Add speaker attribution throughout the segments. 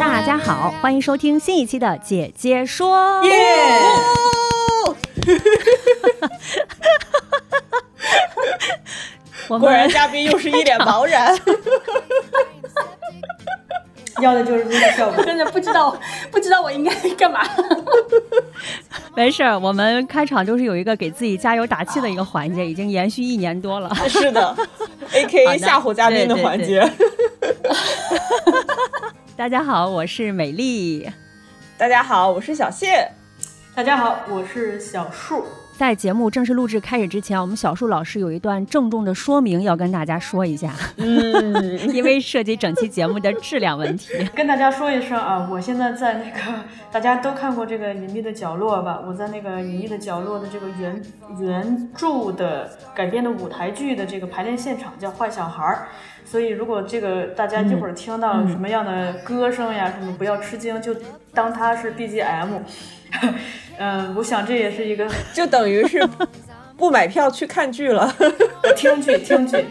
Speaker 1: 大家好，欢迎收听新一期的《姐姐说》。
Speaker 2: 耶！
Speaker 1: 我
Speaker 2: 果然
Speaker 1: 们
Speaker 2: 嘉宾又是一脸茫然。
Speaker 3: 要的就是这个效果。
Speaker 4: 真的不知道，不知道我应该干嘛。
Speaker 1: 没事儿，我们开场就是有一个给自己加油打气的一个环节，已经延续一年多了。
Speaker 2: 是的，A K A 吓唬嘉宾的环节。
Speaker 1: 大家好，我是美丽。
Speaker 2: 大家好，我是小谢。
Speaker 3: 大家好，我是小树。
Speaker 1: 在节目正式录制开始之前，我们小树老师有一段郑重的说明要跟大家说一下，
Speaker 2: 嗯，
Speaker 1: 因为涉及整期节目的质量问题。
Speaker 3: 跟大家说一声啊，我现在在那个大家都看过这个《隐秘的角落》吧？我在那个《隐秘的角落》的这个原原著的改编的舞台剧的这个排练现场，叫《坏小孩儿》。所以，如果这个大家一会儿听到什么样的歌声呀，什么不要吃惊，就当它是 BGM。嗯，我想这也是一个
Speaker 2: 就等于是不买票去看剧了。
Speaker 3: 听剧听剧，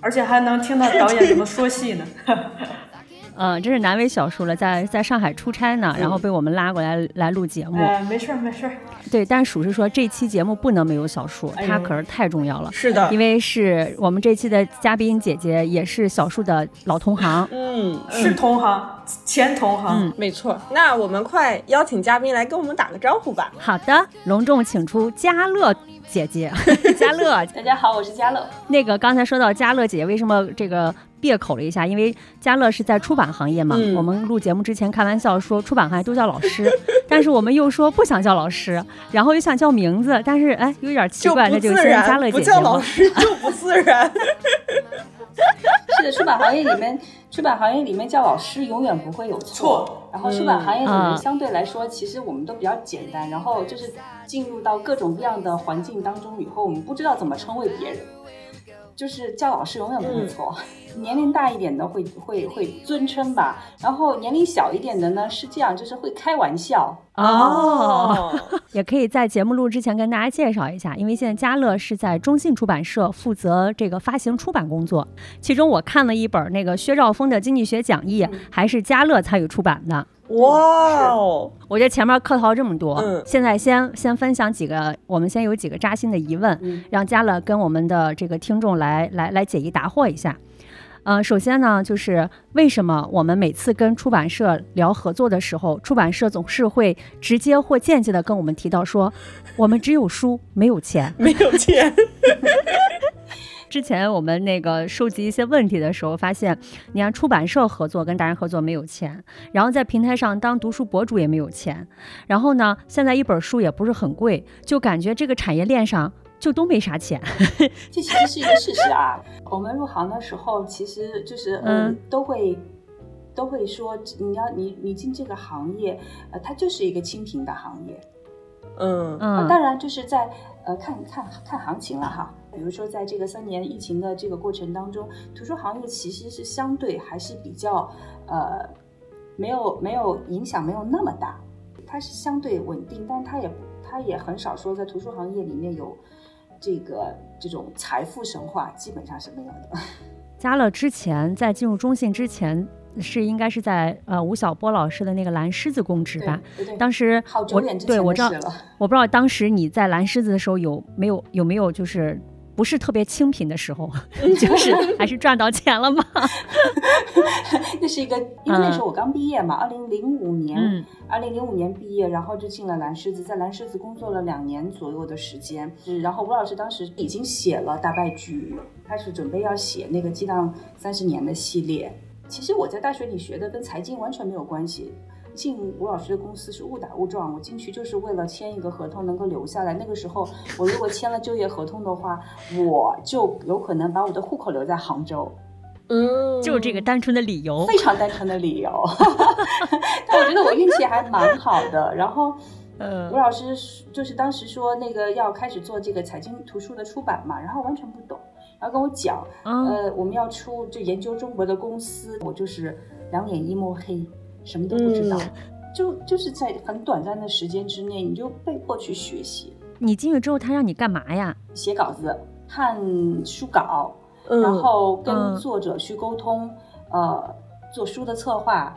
Speaker 3: 而且还能听到导演怎么说戏呢。
Speaker 1: 嗯，真是难为小树了，在在上海出差呢，然后被我们拉过来来录节目。
Speaker 3: 哎，没事儿没事儿。
Speaker 1: 对，但属实说这期节目不能没有小树，
Speaker 3: 哎呦
Speaker 1: 她可是太重要了。
Speaker 2: 是的
Speaker 1: 因，为是我们这期的嘉宾姐姐，也是小树的老同行。
Speaker 2: 嗯，
Speaker 3: 是同行，前同行。
Speaker 1: 嗯
Speaker 2: 没错。那我们快邀请嘉宾来跟我们打个招呼吧。
Speaker 1: 好的，隆重请出嘉乐姐姐，嘉乐。
Speaker 4: 大家好，我是嘉乐。
Speaker 1: 那个刚才说到嘉乐姐姐，为什么这个别口了一下？因为嘉乐是在出版行业嘛。
Speaker 2: 嗯
Speaker 1: 我们录节目之前开玩笑说出版行业都叫老师，但是我们又说不想叫老师，然后又想叫名字，但是哎有点奇怪，那就先嘉
Speaker 2: 然，
Speaker 1: 乐姐姐
Speaker 2: 不叫老。师就不自然。
Speaker 4: 是的，出版行业里面，出版行业里面叫老师永远不会有错。
Speaker 3: 错
Speaker 4: 然后出版行业里
Speaker 1: 嗯
Speaker 4: 面相对来说，其实我们都比较简单。然后就是进入到各种各样的环境当中以后，我们不知道怎么称谓别人。就是叫老师永远不会错，年龄大一点的会会会尊称吧，然后年龄小一点的呢是这样，就是会开玩笑。
Speaker 1: 哦，也可以在节目录之前跟大家介绍一下，因为现在嘉乐是在中信出版社负责这个发行出版工作，其中我看了一本那个薛兆丰的经济学讲义，还是嘉乐参与出版的。
Speaker 2: 哇哦，
Speaker 1: 我觉得前面客套这么多，
Speaker 2: 嗯
Speaker 1: 现在先先分享几个，我们先有几个扎心的疑问，
Speaker 4: 嗯
Speaker 1: 让嘉乐跟我们的这个听众来来来解疑答惑一下。呃，首先呢，就是为什么我们每次跟出版社聊合作的时候，出版社总是会直接或间接的跟我们提到说，我们只有书没有钱。
Speaker 2: 没有钱。
Speaker 1: 之前我们那个收集一些问题的时候，发现，你看出版社合作跟达人合作没有钱，然后在平台上当读书博主也没有钱，然后呢，现在一本书也不是很贵，就感觉这个产业链上就都没啥钱。
Speaker 4: 这其实是一个事实啊。我们入行的时候，其实就是嗯
Speaker 1: 嗯，
Speaker 4: 都会都会说，你要你你进这个行业，呃，它就是一个清贫的行业。
Speaker 2: 嗯
Speaker 4: 啊，
Speaker 1: 嗯
Speaker 4: 当然就是在呃看看看行情了哈。比如说，在这个三年疫情的这个过程当中，图书行业其实是相对还是比较呃没有没有影响没有那么大，它是相对稳定，但它也它也很少说在图书行业里面有这个这种财富神话，基本上是没有的。
Speaker 1: 嘉乐之前在进入中信之前，是应该是在呃吴晓波老师的那个蓝狮子供职吧？
Speaker 4: 对对对，
Speaker 1: 当时对我知道。我不知道当时你在蓝狮子的时候有没有有没有就是不是特别清贫的时候，就是还是赚到钱了吗？
Speaker 4: 那是一个，因为那时候我刚毕业嘛，二零零五年，
Speaker 1: 嗯
Speaker 4: 二零零五年毕业，然后就进了蓝狮子，在蓝狮子工作了两年左右的时间。是然后吴老师当时已经写了《大败局》，开始准备要写那个《激荡三十年》的系列。其实我在大学里学的跟财经完全没有关系。进吴老师的公司是误打误撞，我进去就是为了签一个合同能够留下来。那个时候，我如果签了就业合同的话，我就有可能把我的户口留在杭州。
Speaker 2: 嗯，
Speaker 1: 就这个单纯的理由。
Speaker 4: 非常单纯的理由。但我觉得我运气还蛮好的。然后，
Speaker 1: 嗯
Speaker 4: 吴老师就是当时说那个要开始做这个财经图书的出版嘛，然后完全不懂，然后跟我讲，
Speaker 1: 嗯
Speaker 4: 呃，我们要出就研究中国的公司，我就是两眼一抹黑，什么都不知道。
Speaker 2: 嗯
Speaker 4: 就就是在很短暂的时间之内，你就被迫去学习，
Speaker 1: 你进去之后，他让你干嘛呀？
Speaker 4: 写稿子、看书稿，
Speaker 2: 嗯
Speaker 4: 然后跟
Speaker 1: 嗯
Speaker 4: 作者去沟通，呃，做书的策划，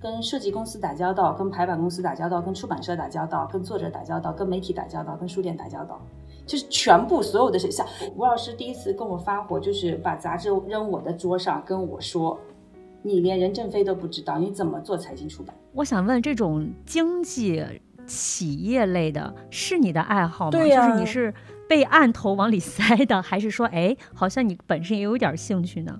Speaker 4: 跟设计公司打交道，跟排版公司打交道，跟出版社打交道，跟作者打交道，跟媒体打交道，跟书店打交道，就是全部所有的事。像吴老师第一次跟我发火，就是把杂志扔我的桌上，跟我说：“你连任正非都不知道，你怎么做财经出版
Speaker 1: 我想问，这种经济企业类的是你的爱好吗？
Speaker 2: 对呀
Speaker 1: 就是你是被按头往里塞的，还是说，哎，好像你本身也有点兴趣呢？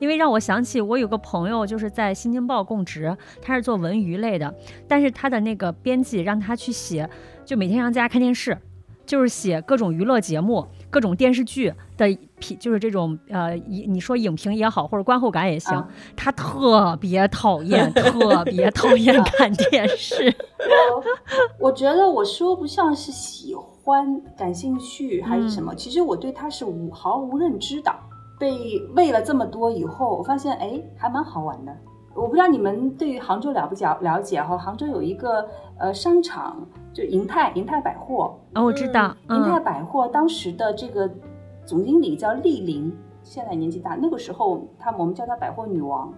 Speaker 1: 因为让我想起我有个朋友，就是在《新京报》供职，他是做文娱类的，但是他的那个编辑让他去写，就每天让大家看电视，就是写各种娱乐节目、各种电视剧的评，就是这种呃，你你说影评也好，或者观后感也行，
Speaker 4: 啊
Speaker 1: 他特别讨厌，特别讨厌看电视。
Speaker 4: 我我觉得我说不上是喜欢、感兴趣还是什么，其实我对他是无毫无认知的。被喂了这么多以后，我发现哎，还蛮好玩的。我不知道你们对于杭州了不了了解哈？杭州有一个呃商场，就银泰银泰百货，
Speaker 1: 哦，我知道，
Speaker 4: 银泰
Speaker 1: 嗯
Speaker 4: 百货当时的这个总经理叫丽玲，现在年纪大，那个时候他我们叫她百货女王。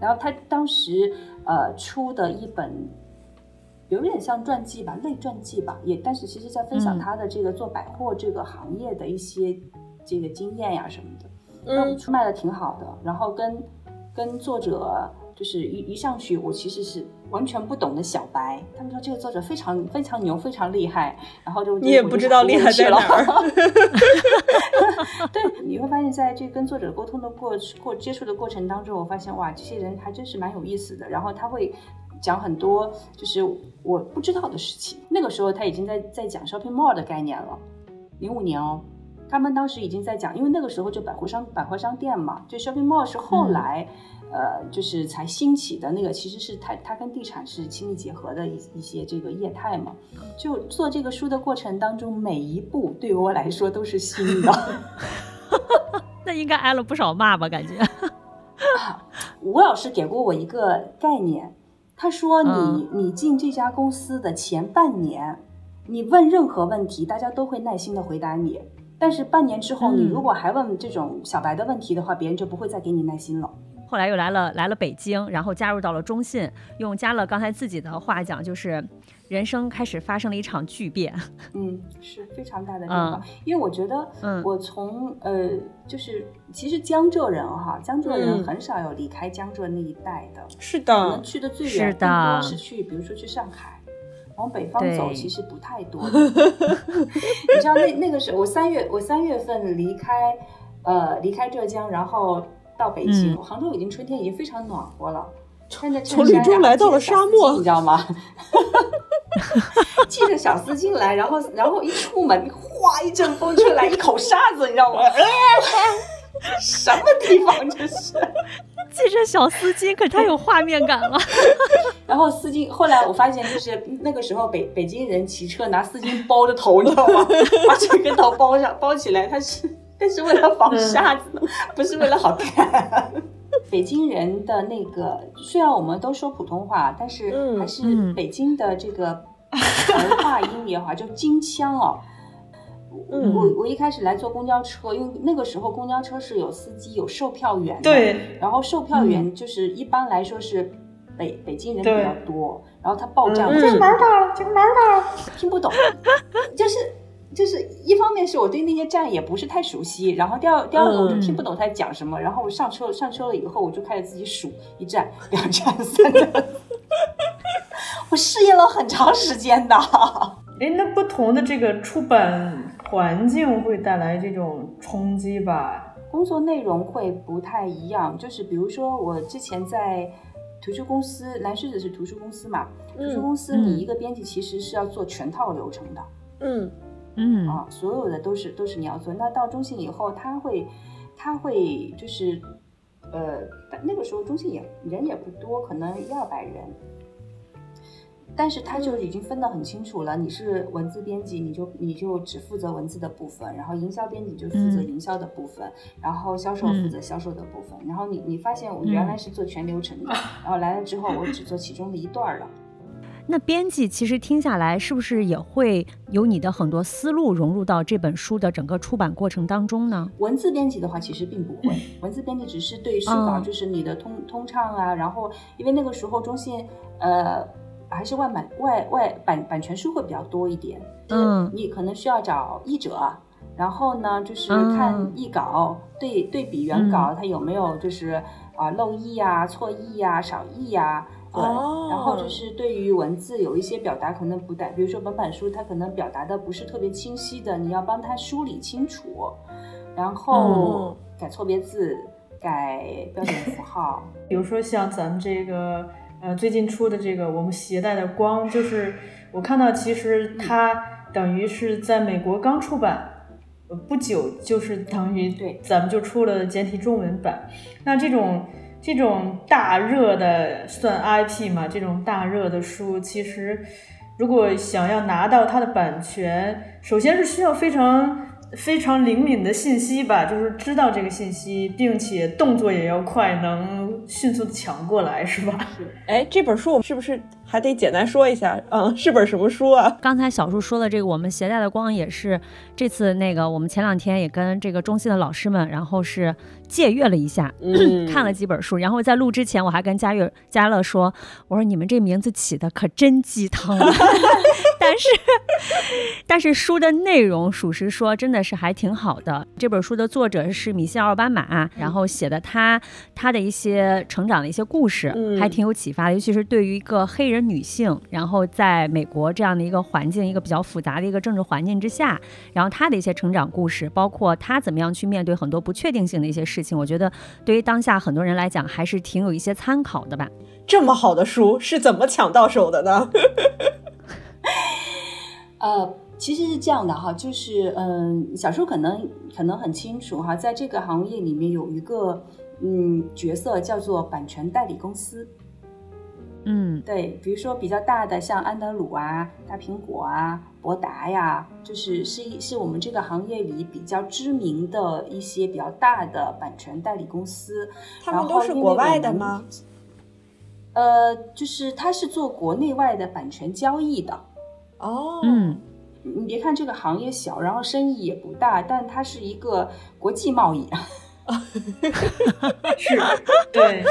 Speaker 4: 然后她当时呃出的一本有点像传记吧，类传记吧，也但是其实在分享
Speaker 1: 嗯
Speaker 4: 她的这个做百货这个行业的一些这个经验呀什么的。
Speaker 2: 嗯
Speaker 4: 出卖的挺好的，然后跟跟作者就是一一上去，我其实是完全不懂的小白。他们说这个作者非常非常牛，非常厉害，然后就
Speaker 2: 你也不知道厉害在哪儿。
Speaker 4: 对，你会发现在这跟作者沟通的过过接触的过程当中，我发现哇，这些人还真是蛮有意思的。然后他会讲很多就是我不知道的事情。那个时候他已经在在讲 shopping mall 的概念了，零五年哦。他们当时已经在讲，因为那个时候就百货商百货商店嘛，就 shopping mall 是后来，呃，就是才兴起的那个，其实是它它跟地产是亲密结合的一一些这个业态嘛。就做这个书的过程当中，每一步对于我来说都是新的。
Speaker 1: 那应该挨了不少骂吧？感觉。
Speaker 4: 吴老师给过我一个概念，他说你、
Speaker 1: 嗯
Speaker 4: 你进这家公司的前半年，你问任何问题，大家都会耐心的回答你。但是半年之后，
Speaker 1: 嗯
Speaker 4: 你如果还问这种小白的问题的话，别人就不会再给你耐心了。
Speaker 1: 后来又来了来了北京，然后加入到了中信，用加乐刚才自己的话讲，就是人生开始发生了一场巨变。
Speaker 4: 嗯，是非常大的变化。因为我觉得，
Speaker 1: 嗯
Speaker 4: 我从呃，就是其实江浙人哈，江浙人
Speaker 2: 嗯
Speaker 4: 很少有离开江浙那一带的。
Speaker 2: 是
Speaker 4: 可能
Speaker 2: 的，
Speaker 4: 去的最
Speaker 1: 是
Speaker 4: 远，更
Speaker 1: 的
Speaker 4: 多是去，比如说去上海，往北方走其实不太多。你知道那那个时候，我三月我三月份离开，呃，离开浙江，然后到北京，
Speaker 1: 嗯
Speaker 4: 杭州已经春天已经非常暖和了。穿着衬
Speaker 2: 从
Speaker 4: 衫然后
Speaker 2: 绿洲来到了沙漠
Speaker 4: 你知道吗？系着小丝巾来，然后然后一出门，哗一阵风吹来，一口沙子，你知道吗？什么地方这是？
Speaker 1: 系着小丝巾，可太有画面感了。
Speaker 4: 然后丝巾，后来我发现就是那个时候北北京人骑车拿丝巾包着头，你知道吗？把整个头包上包起来，它是但是为了防沙子，不是为了好看。北京人的那个，虽然我们都说普通话，但是
Speaker 2: 嗯
Speaker 4: 还是
Speaker 1: 嗯
Speaker 4: 北京的这个儿化音也好，就京腔哦。
Speaker 2: 嗯
Speaker 4: 我我一开始来坐公交车，因为那个时候公交车是有司机、有售票员的，
Speaker 3: 对，
Speaker 4: 然后售票员就是一般来说是北北京人比较多，然后他报站
Speaker 3: 嗯
Speaker 4: 我就是
Speaker 3: 哪儿的？这个哪儿的？
Speaker 4: 听不懂，就是就是一方面是我对那些站也不是太熟悉，然后第二第二个我就听不懂他在讲什么，然后我上车上车了以后我就开始自己数一站、两站、三站，我适应了很长时间的。
Speaker 3: 哎，那不同的这个出版环境会带来这种冲击吧？
Speaker 4: 工作内容会不太一样，就是比如说我之前在图书公司，蓝狮子是图书公司嘛，图书公司
Speaker 1: 嗯
Speaker 4: 你一个编辑其实是要做全套流程的。
Speaker 2: 嗯
Speaker 1: 嗯
Speaker 4: 啊，所有的都是都是你要做。那到中信以后，他会他会就是呃，但那个时候中信也人也不多，可能一二百人。但是它就已经分得很清楚了，你是文字编辑，你就你就只负责文字的部分，然后营销编辑就负责
Speaker 1: 嗯。
Speaker 4: 营销的部分，然后销售负责销售的部分，然后你你发现我原来是做全流程的，然后来了之后我只做其中的一段儿了。
Speaker 1: 那编辑其实听下来，是不是也会有你的很多思路融入到这本书的整个出版过程当中呢？
Speaker 4: 文字编辑的话，其实并不会，文字编辑只是对书稿，
Speaker 1: 嗯。
Speaker 4: 就是你的通通畅啊，然后因为那个时候中信呃还是外版外外版版权书会比较多一点，就是
Speaker 1: 嗯。
Speaker 4: 你可能需要找译者，然后呢就是
Speaker 1: 嗯
Speaker 4: 看译稿、对对比原稿，它有没有就是啊、漏译呀、错译呀、少译呀、对，
Speaker 2: 哦。
Speaker 4: 然后就是对于文字有一些表达可能不带，比如说本版书它可能表达的不是特别清晰的，你要帮它梳理清楚，然后改错别字、改标点符号。
Speaker 3: 比如说像咱们这个呃最近出的这个我们携带的光，就是我看到其实它等于是在美国刚出版。呃不久就是等于
Speaker 4: 对
Speaker 3: 咱们就出了简体中文版，那这种这种大热的算 IP 嘛，这种大热的书，其实如果想要拿到它的版权，首先是需要非常非常灵敏的信息吧，就是知道这个信息，并且动作也要快，能迅速的抢过来，是吧？
Speaker 2: 哎，这本书我们是不是还得简单说一下？嗯，是本什么书啊？
Speaker 1: 刚才小树说的这个，我们携带的光也是这次那个，我们前两天也跟这个中戏的老师们，然后是借阅了一下，
Speaker 2: 嗯
Speaker 1: 看了几本书，然后在录之前，我还跟佳悦、佳乐说，我说你们这名字起的可真鸡汤啊，但是但是书的内容，属实说真的是还挺好的。这本书的作者是米歇尔·奥巴马，然后写的他他的一些成长的一些故事，
Speaker 2: 嗯
Speaker 1: 还挺有启发的，尤其是对于一个黑人女性，然后在美国这样的一个环境，一个比较复杂的一个政治环境之下，然后她的一些成长故事，包括她怎么样去面对很多不确定性的一些事情，我觉得对于当下很多人来讲，还是挺有一些参考的吧。
Speaker 2: 这么好的书是怎么抢到手的呢？
Speaker 4: 呃，其实是这样的哈，就是嗯，小时候可能可能很清楚哈，在这个行业里面有一个嗯角色叫做版权代理公司。
Speaker 1: 嗯
Speaker 4: 对，比如说比较大的，像安德鲁啊、大苹果啊、博达呀，就是是一是我们这个行业里比较知名的一些比较大的版权代理公司。
Speaker 2: 他们都是国外的吗？
Speaker 4: 呃，就是它是做国内外的版权交易的。
Speaker 2: 哦，
Speaker 1: 嗯
Speaker 4: 你别看这个行业小，然后生意也不大，但它是一个国际贸易。
Speaker 3: 是，对，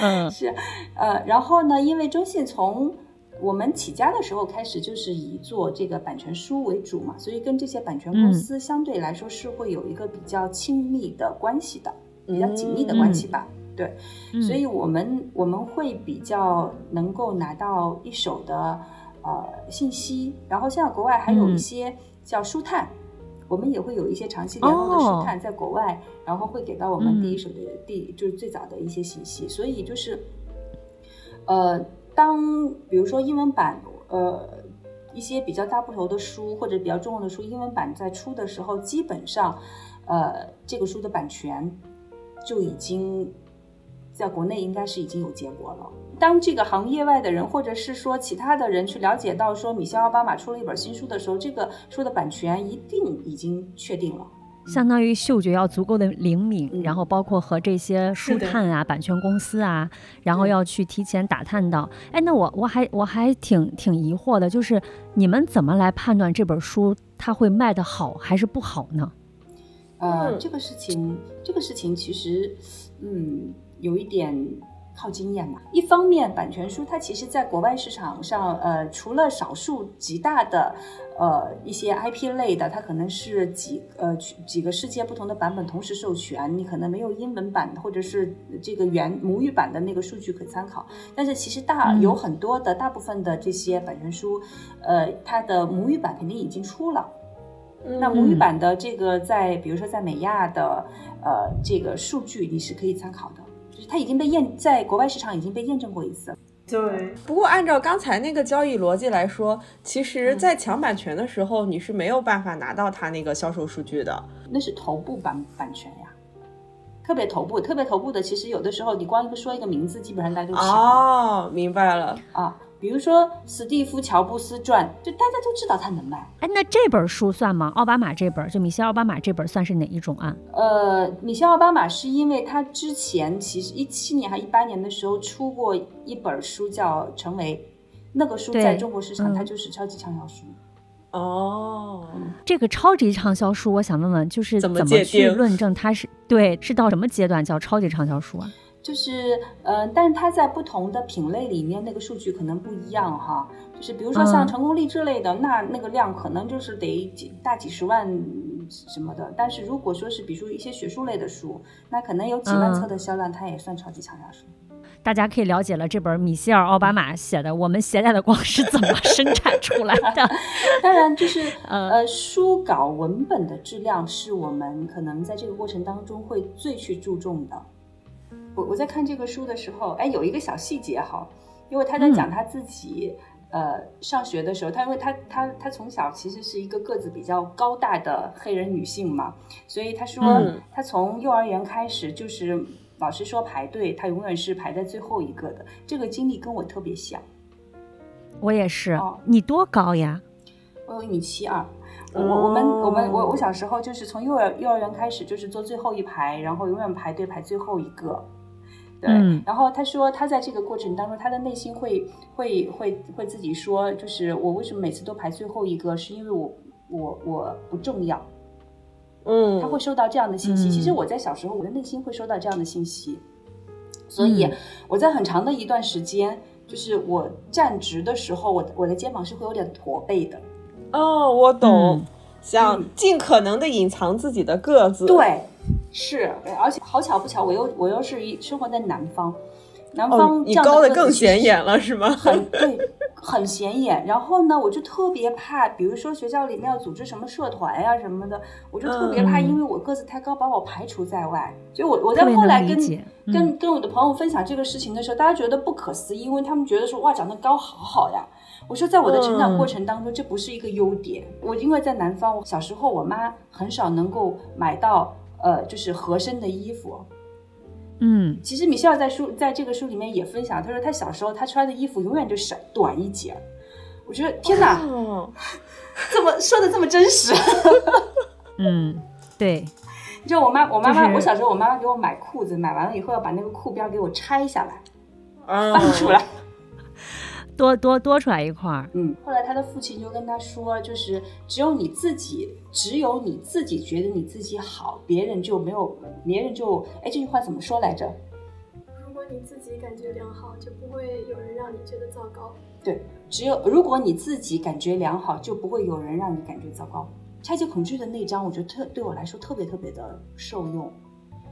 Speaker 1: 嗯。
Speaker 4: 是，呃，然后呢，因为中信从我们起家的时候开始就是以做这个版权书为主嘛，所以跟这些版权公司相对来说是会有一个比较亲密的关系的，比较紧密的关系吧。对，
Speaker 1: 嗯，
Speaker 4: 所以我们我们会比较能够拿到一手的呃信息，然后像国外还有一
Speaker 1: 嗯。
Speaker 4: 些叫书探。我们也会有一些长期联络的书
Speaker 1: 哦。
Speaker 4: 探在国外，然后会给到我们第一
Speaker 1: 嗯。
Speaker 4: 手的第、就是最早的一些信息，所以就是，呃，当比如说英文版，呃，一些比较大部头的书或者比较重要的书，英文版在出的时候，基本上，呃，这个书的版权就已经在国内应该是已经有结果了。当这个行业外的人，或者是说其他的人去了解到说米歇尔·奥巴马出了一本新书的时候，这个书的版权一定已经确定了。
Speaker 1: 相当于嗅觉要足够的灵敏，
Speaker 4: 嗯
Speaker 1: 然后包括和这些书
Speaker 3: 的
Speaker 1: 探啊、版权公司啊，然后要去提前打探到。哎，那我我还我还挺挺疑惑的，就是你们怎么来判断这本书它会卖的好还是不好呢？
Speaker 4: 呃，
Speaker 2: 嗯
Speaker 4: 这个事情，这个事情其实，嗯，有一点靠经验嘛。一方面，版权书它其实在国外市场上，呃，除了少数极大的，呃，一些 IP 类的，它可能是几呃几几个世界不同的版本同时授权，你可能没有英文版或者是这个原母语版的那个数据可参考。但是其实大
Speaker 1: 嗯
Speaker 4: 有很多的大部分的这些版权书，呃，它的母语版肯定已经出了。那母语
Speaker 1: 嗯
Speaker 4: 版的这个在，比如说在美亚的呃这个数据，你是可以参考的，就是它已经被验在国外市场已经被验证过一次。
Speaker 3: 对，
Speaker 2: 不过按照刚才那个交易逻辑来说，其实，
Speaker 4: 嗯
Speaker 2: 在抢版权的时候，你是没有办法拿到它那个销售数据的。
Speaker 4: 那是头部版版权呀，特别头部，特别头部的，其实有的时候你光一个说一个名字，基本上大家就
Speaker 2: 哦，明白了。
Speaker 4: 啊。比如说《史蒂夫·乔布斯传》，就大家都知道他能卖。
Speaker 1: 哎，那这本书算吗？奥巴马这本，就米歇尔·奥巴马这本算是哪一种啊？
Speaker 4: 呃，米歇尔·奥巴马是因为他之前其实一七年还一八年的时候出过一本书叫《成为》，那个书在中国市场
Speaker 1: 嗯
Speaker 4: 它就是超级畅销书。
Speaker 2: 哦，
Speaker 1: 这个超级畅销书，我想问问，就是
Speaker 2: 怎么
Speaker 1: 去论证它是对是到什么阶段叫超级畅销书啊？
Speaker 4: 就是呃，但是它在不同的品类里面那个数据可能不一样哈。就是比如说像
Speaker 1: 嗯
Speaker 4: 成功励志类的，那那个量可能就是得几大几十万什么的。但是如果说是比如说一些学术类的书，那可能有几万册
Speaker 1: 嗯
Speaker 4: 的销量，它也算超级畅销书。
Speaker 1: 大家可以了解了这本米歇尔·奥巴马写的《我们携带的光是怎么生产出来的》。
Speaker 4: 当然，就是
Speaker 1: 呃
Speaker 4: 呃，书稿文本的质量是我们可能在这个过程当中会最去注重的。我我在看这个书的时候，哎，有一个小细节哈，因为他在讲他自己、呃上学的时候，他因为他他他从小其实是一个个子比较高大的黑人女性嘛，所以他说
Speaker 2: 嗯
Speaker 4: 他从幼儿园开始就是老师说排队，他永远是排在最后一个的。这个经历跟我特别像。
Speaker 1: 我也是
Speaker 4: 哦，
Speaker 1: 你多高呀？
Speaker 4: 我有一米七二。我我我们我们我我小时候就是从幼儿幼儿园开始就是坐最后一排，然后永远排队排最后一个。对，
Speaker 1: 嗯
Speaker 4: 然后他说他在这个过程当中，他的内心会会会会自己说，就是我为什么每次都排最后一个，是因为我我我不重要。
Speaker 2: 嗯，
Speaker 4: 他会收到这样的信息。
Speaker 1: 嗯
Speaker 4: 其实我在小时候，我的内心会收到这样的信息，所以
Speaker 1: 嗯
Speaker 4: 我在很长的一段时间，就是我站直的时候，我的我的肩膀是会有点驼背的。
Speaker 2: 哦，我懂，
Speaker 1: 嗯
Speaker 2: 想
Speaker 4: 嗯
Speaker 2: 尽可能的隐藏自己的个子。，
Speaker 4: 对，是，而且好巧不巧，我又我又是一生活在南方，南
Speaker 2: 哦
Speaker 4: 方，
Speaker 2: 你高的更显眼了是吗？
Speaker 4: 很对，很显眼。然后呢，我就特别怕，比如说学校里面要组织什么社团呀、什么的，我就特别怕，
Speaker 1: 嗯
Speaker 4: 因为我个子太高，把我排除在外。所以我我在后来跟跟跟我的朋友分享这个事情的时候，大家觉得不可思议，因为他们觉得说哇，长得高好好呀。我说，在我的成长过程当中，这不是一个优点。我因为在南方，我小时候我妈很少能够买到呃，就是合身的衣服。
Speaker 1: 嗯，
Speaker 4: 其实米歇尔在书在这个书里面也分享，他说他小时候他穿的衣服永远就少短一截。我觉得天哪，
Speaker 2: 哦，
Speaker 4: 这么说的这么真实。
Speaker 1: 嗯，对，
Speaker 4: 你知道我妈我妈妈、
Speaker 1: 就是
Speaker 4: 我小时候我妈妈给我买裤子，买完了以后要把那个裤边给我拆下来
Speaker 2: 啊
Speaker 4: 翻出来。
Speaker 1: 多多多出来一块儿。
Speaker 4: 嗯，后来他的父亲就跟他说，就是只有你自己，只有你自己觉得你自己好，别人就没有，别人就哎这句话怎么说来着？
Speaker 5: 如果你自己感觉良好，就不会有人让你觉得糟糕。
Speaker 4: 对，只有如果你自己感觉良好，就不会有人让你感觉糟糕。拆解恐惧的那章，我觉得特对我来说特别特别的受用，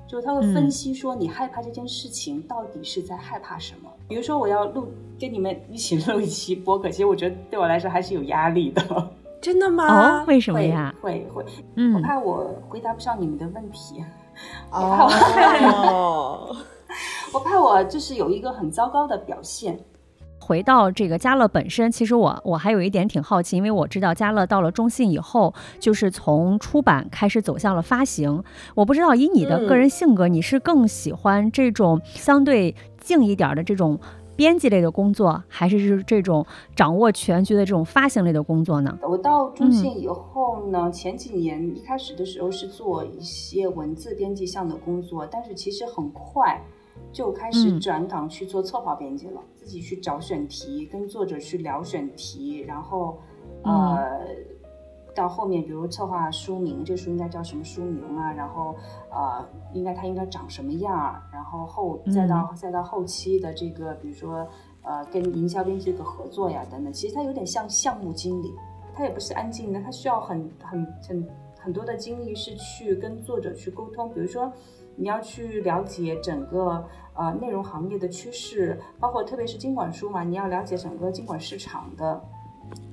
Speaker 4: 就是他会分
Speaker 1: 嗯
Speaker 4: 析说你害怕这件事情到底是在害怕什么。比如说我要录跟你们一起录一期播客，其实我觉得对我来说还是有压力的。
Speaker 2: 真的吗？
Speaker 1: 哦，为什么
Speaker 4: 会
Speaker 1: 呀？
Speaker 4: 会会，我
Speaker 1: 嗯，
Speaker 4: 怕我回答不上你们的问题，
Speaker 2: 哦，
Speaker 4: 我怕我就是有一个很糟糕的表现。
Speaker 1: 回到这个家乐本身，其实我我还有一点挺好奇，因为我知道家乐到了中信以后，就是从出版开始走向了发行。我不知道以你的个人性格，你是更喜欢这种相对静一点的这种编辑类的工作，还是是这种掌握全局的这种发行类的工作呢？
Speaker 4: 我到中信以后呢，前几年一开始的时候是做一些文字编辑项的工作，但是其实很快就开始
Speaker 1: 嗯
Speaker 4: 转岗去做策划编辑了，自己去找选题，跟作者去聊选题，然后呃。到后面，比如策划书名，这书应该叫什么书名啊？然后，呃，应该它应该长什么样儿？然后后再到、再到后期的这个，比如说，呃，跟营销编辑这个合作呀等等，其实它有点像项目经理，它也不是安静的，它需要很很很很多的精力是去跟作者去沟通，比如说。你要去了解整个呃内容行业的趋势，包括特别是经管书嘛，你要了解整个经管市场的，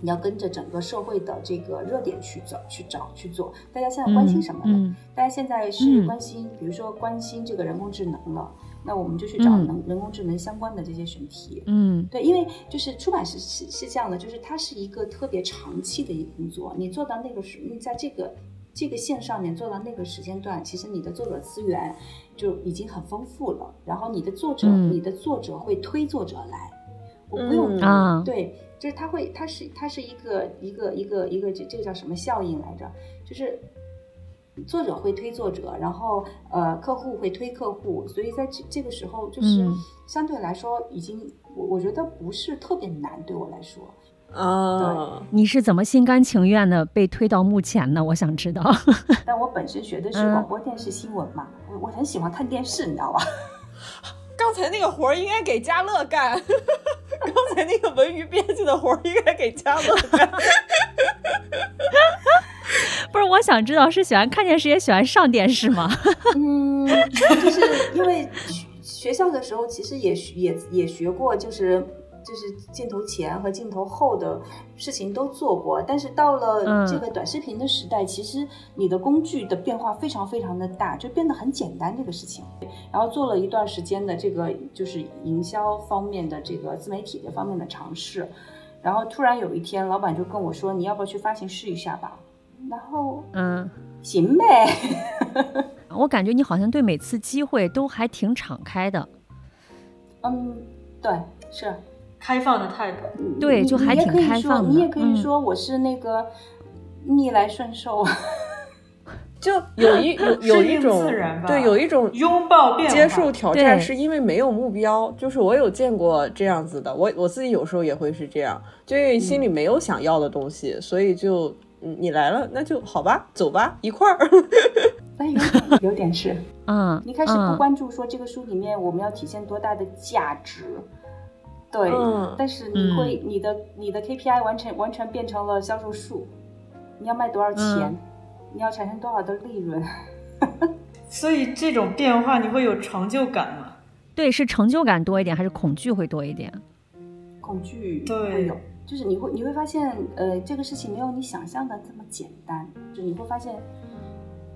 Speaker 4: 你要跟着整个社会的这个热点去走、去找、去做。大家现在关心什么呢？
Speaker 1: 嗯
Speaker 4: 大家现在是
Speaker 1: 嗯
Speaker 4: 关心，比如说关心这个人工智能了，那我们就去找
Speaker 1: 嗯
Speaker 4: 能人工智能相关的这些选题。
Speaker 1: 嗯
Speaker 4: 对，因为就是出版是是是这样的，就是它是一个特别长期的一个工作，你做到那个时，你在这个这个线上面做到那个时间段，其实你的作者资源就已经很丰富了，然后你的作者，
Speaker 1: 嗯
Speaker 4: 你的作者会推作者来，我不用、
Speaker 2: 嗯
Speaker 1: 啊
Speaker 4: 对，就是他会，他是他是一个一个一个一个这这个叫什么效应来着？就是作者会推作者，然后呃客户会推客户，所以在这这个时候，就是
Speaker 1: 嗯
Speaker 4: 相对来说已经我我觉得不是特别难，对我来说。
Speaker 2: 啊，
Speaker 1: 你是怎么心甘情愿的被推到幕前呢？我想知道。
Speaker 4: 但我本身学的是
Speaker 1: 嗯
Speaker 4: 广播电视新闻嘛，我我很喜欢看电视，你知道吧？
Speaker 2: 刚才那个活儿应该给嘉乐干，刚才那个文娱编辑的活儿应该给嘉乐干。
Speaker 1: 不是，我想知道是喜欢看电视也喜欢上电视吗？
Speaker 4: 嗯，就是因为学学校的时候，其实也学也也学过，就是就是镜头前和镜头后的事情都做过，但是到了
Speaker 1: 嗯
Speaker 4: 这个短视频的时代，其实你的工具的变化非常非常的大，就变得很简单这个事情。然后做了一段时间的这个就是营销方面的这个自媒体这方面的尝试，然后突然有一天，老板就跟我说：“你要不要去发行试一下吧？”然后
Speaker 1: 嗯，
Speaker 4: 行呗。
Speaker 1: 我感觉你好像对每次机会都还挺敞开的。
Speaker 4: 嗯，对，是。
Speaker 3: 开放的态度。
Speaker 1: 对
Speaker 4: 你你也
Speaker 1: 就还挺
Speaker 4: 可以说
Speaker 1: 开放的
Speaker 4: 你也可以
Speaker 1: 嗯
Speaker 4: 说我是那个逆来顺受。
Speaker 2: 就有一有 有一种
Speaker 3: 自然吧
Speaker 2: 对，有一种
Speaker 3: 拥抱变化
Speaker 2: 接受挑战，是因为没有目标。就是我有见过这样子的，我我自己有时候也会是这样，就因为心里没有想要的东西，所以就嗯你来了，那就好吧，走吧，一块儿。
Speaker 4: 但有点有点是，
Speaker 1: 嗯，
Speaker 4: 你开始不
Speaker 1: 嗯
Speaker 4: 关注说这个书里面我们要体现多大的价值，对，
Speaker 2: 嗯
Speaker 4: 但是你会你的你的 KPI 完全完全变成了销售数，你要卖多少钱，
Speaker 1: 嗯
Speaker 4: 你要产生多少的利润，
Speaker 3: 所以这种变化你会有成就感吗？
Speaker 1: 对，是成就感多一点，还是恐惧会多一点？
Speaker 4: 恐惧
Speaker 3: 对
Speaker 4: 会有，就是你会你会发现，呃，这个事情没有你想象的这么简单，就你会发现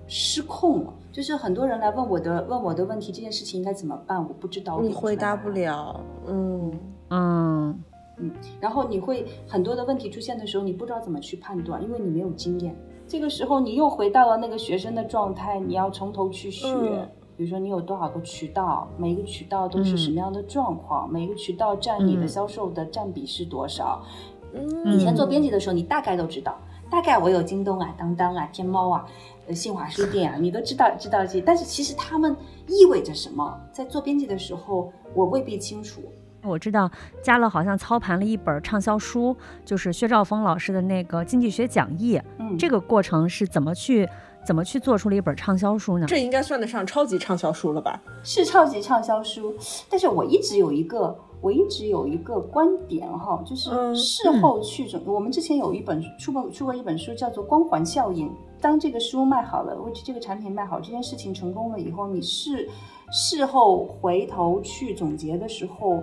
Speaker 4: 失控了。就是很多人来问我的问我的问题，这件事情应该怎么办？我不知道，
Speaker 2: 你回答不。了，嗯，
Speaker 1: 嗯嗯，
Speaker 4: 然后你会很多的问题出现的时候，你不知道怎么去判断，因为你没有经验。这个时候你又回到了那个学生的状态，你要从头去学。
Speaker 2: 嗯
Speaker 4: 比如说你有多少个渠道，每一个渠道都是什么样的状况，每一个渠道占你的
Speaker 1: 嗯
Speaker 4: 销售的占比是多少。
Speaker 2: 嗯
Speaker 4: 以前做编辑的时候，你大概都知道，大概我有京东啊、当当啊、天猫啊、呃新华书店啊，你都知道知道这些。但是其实他们意味着什么，在做编辑的时候，我未必清楚。
Speaker 1: 我知道嘉乐好像操盘了一本畅销书，就是薛兆丰老师的那个经济学讲义。
Speaker 4: 嗯，
Speaker 1: 这个过程是怎么去怎么去做出了一本畅销书呢？
Speaker 2: 这应该算得上超级畅销书了吧？
Speaker 4: 是超级畅销书，但是我一直有一个，我一直有一个观点哈，就是
Speaker 2: 嗯
Speaker 4: 事后去准。我们之前有一本出过出过一本书，叫做《光环效应》。当这个书卖好了，或者这个产品卖好，这件事情成功了以后，你是事后回头去总结的时候，